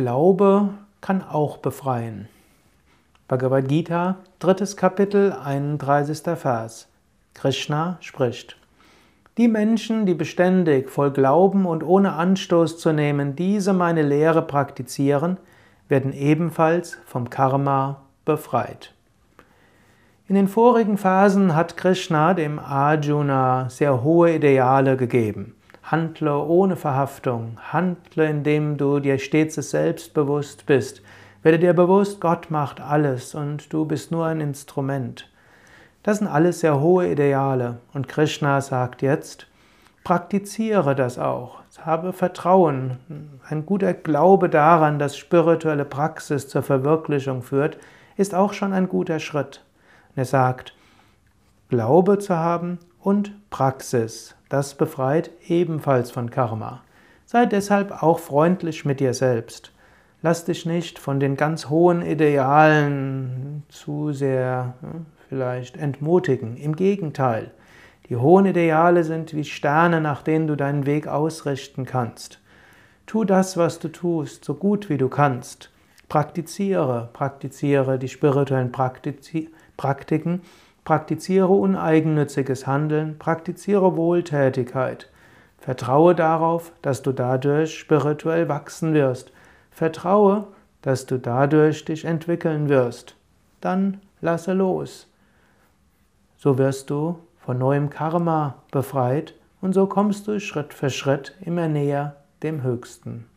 Glaube kann auch befreien. Bhagavad Gita, drittes Kapitel, 31. Vers. Krishna spricht. Die Menschen, die beständig voll Glauben und ohne Anstoß zu nehmen diese meine Lehre praktizieren, werden ebenfalls vom Karma befreit. In den vorigen Phasen hat Krishna dem Arjuna sehr hohe Ideale gegeben. Handle ohne Verhaftung, handle indem du dir stets selbstbewusst bist. Werde dir bewusst, Gott macht alles und du bist nur ein Instrument. Das sind alles sehr hohe Ideale und Krishna sagt jetzt, praktiziere das auch, habe Vertrauen, ein guter Glaube daran, dass spirituelle Praxis zur Verwirklichung führt, ist auch schon ein guter Schritt. Und er sagt, Glaube zu haben und Praxis, das befreit ebenfalls von Karma. Sei deshalb auch freundlich mit dir selbst. Lass dich nicht von den ganz hohen Idealen zu sehr vielleicht entmutigen. Im Gegenteil, die hohen Ideale sind wie Sterne, nach denen du deinen Weg ausrichten kannst. Tu das, was du tust, so gut wie du kannst. Praktiziere, praktiziere die spirituellen Praktiken, praktiziere uneigennütziges Handeln, praktiziere Wohltätigkeit. Vertraue darauf, dass du dadurch spirituell wachsen wirst. Vertraue, dass du dadurch dich entwickeln wirst. Dann lasse los. So wirst du von neuem Karma befreit und so kommst du Schritt für Schritt immer näher dem Höchsten.